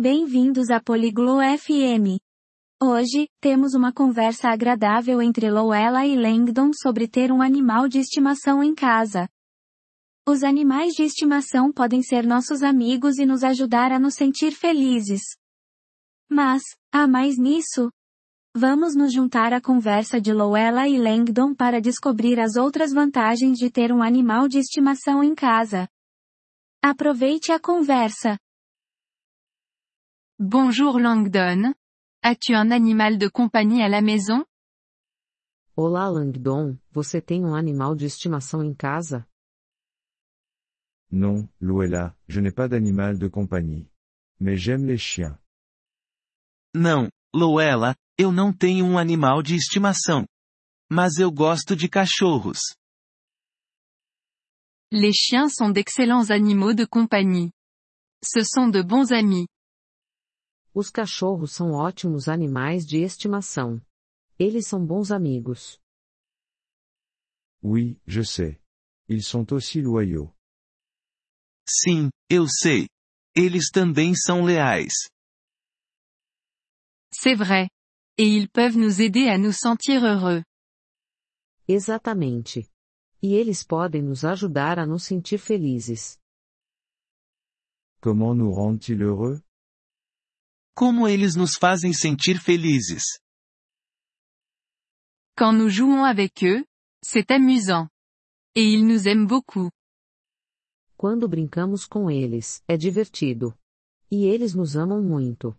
Bem-vindos a Poliglo FM. Hoje, temos uma conversa agradável entre Lowella e Langdon sobre ter um animal de estimação em casa. Os animais de estimação podem ser nossos amigos e nos ajudar a nos sentir felizes. Mas, há mais nisso? Vamos nos juntar à conversa de Lowella e Langdon para descobrir as outras vantagens de ter um animal de estimação em casa. Aproveite a conversa. Bonjour Langdon. As-tu un animal de compagnie à la maison? Olá Langdon, você tem um animal de estimação em casa? Non, Luella, je n'ai pas d'animal de compagnie. Mais j'aime les chiens. Não, Luella, eu não tenho um animal de estimação. Mas eu gosto de cachorros. Les chiens sont d'excellents animaux de compagnie. Ce sont de bons amis. Os cachorros são ótimos animais de estimação. Eles são bons amigos. Oui, je sais. Ils sont aussi loyaux. Sim, eu sei. Eles também são leais. C'est vrai. Et ils peuvent nous aider à nous sentir heureux. Exatamente. E eles podem nos ajudar a nos sentir felizes. Comment nous rendent-ils heureux Como eles nos fazem sentir felizes. Quand nous jouons avec eux, c'est amusant. Et ils nous aiment beaucoup. Quando brincamos com eles, é divertido. E eles nos amam muito.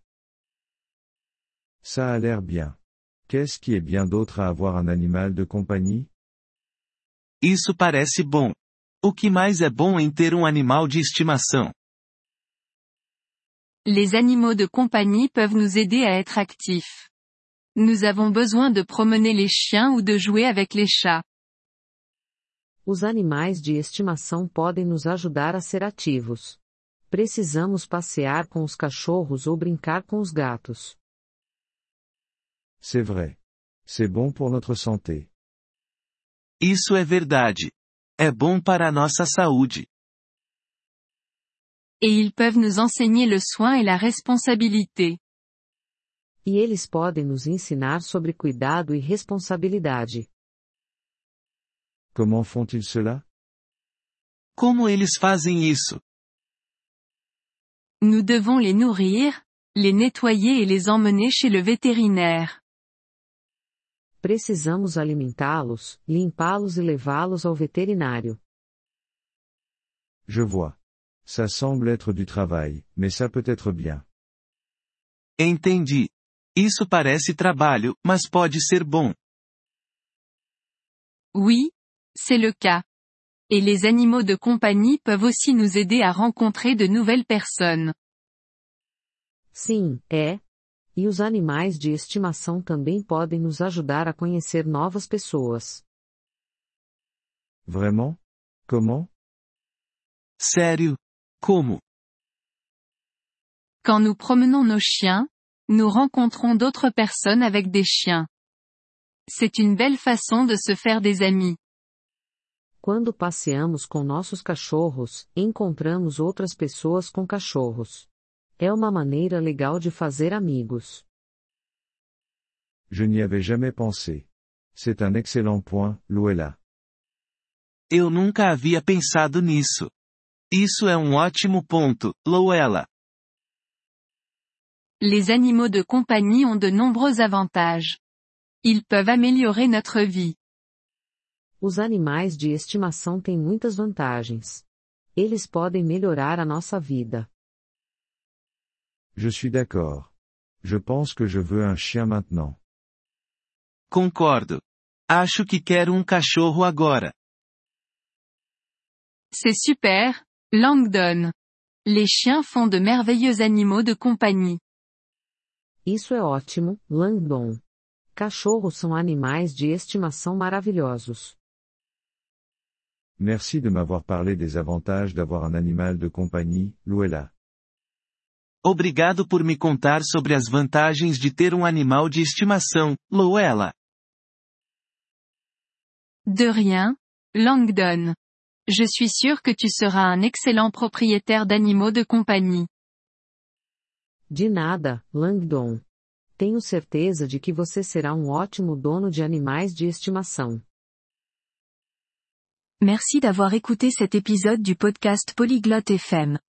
Ça a l'air bien. Qu'est-ce qui est bien d'autre à avoir un animal de compagnie Isso parece bom. O que mais é bom em ter um animal de estimação? Les animaux de compagnie peuvent nous aider à être actifs. Nous avons besoin de promener les chiens ou de jouer avec les chats. Os animais de estimação podem nos ajudar a ser ativos. Precisamos passear com os cachorros ou brincar com os gatos. C'est vrai. C'est bon pour notre santé. Isso é verdade. É bom para a nossa saúde. Et ils peuvent nous enseigner le soin et la responsabilité. E eles podem nos ensinar sobre cuidado e responsabilidade. Comment font-ils cela? Como eles fazem isso? Nous devons les nourrir, les nettoyer et les emmener chez le vétérinaire. Precisamos alimentá-los, limpá-los e levá-los ao veterinário. Je vois. Ça semble être du travail, mais ça peut être bien. Entendi. Isso parece trabalho, mas pode ser bom. Oui, c'est le cas. Et les animaux de compagnie peuvent aussi nous aider à rencontrer de nouvelles personnes. Sim, é. E os animais de estimação também podem nos ajudar a conhecer novas pessoas. Vraiment Comment Sério? Como? Quand nous promenons nos chiens, nous rencontrons d'autres personnes avec des chiens. C'est une belle façon de se faire des amis. Quando passeamos com nossos cachorros, encontramos outras pessoas com cachorros. É uma maneira legal de fazer amigos. Je n'y avais jamais pensé. C'est un excellent point, Luella. Eu nunca havia pensado nisso. Isso é um ótimo ponto, Lowella. Les animaux de compagnie ont de nombreux avantages. Ils peuvent améliorer notre vie. Os animais de estimação têm muitas vantagens. Eles podem melhorar a nossa vida. Je suis d'accord. Je pense que je veux un chien maintenant. Concordo. Acho que quero um cachorro agora. C'est super, Langdon. Les chiens font de merveilleux animaux de compagnie. Isso é ótimo, Langdon. Cachorros são animais de estimação maravilhosos. Merci de m'avoir parlé des avantages d'avoir un animal de compagnie, Luella. Obrigado por me contar sobre as vantagens de ter um animal de estimação, Lowella. De rien, Langdon. Je suis sûr que tu seras un excellent propriétaire d'animaux de compagnie. De nada, Langdon. Tenho certeza de que você será um ótimo dono de animais de estimação. Merci d'avoir écouté cet épisode du podcast Polyglotte FM.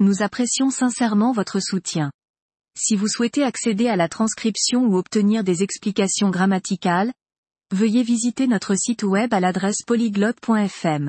Nous apprécions sincèrement votre soutien. Si vous souhaitez accéder à la transcription ou obtenir des explications grammaticales, veuillez visiter notre site web à l'adresse polyglotte.fm.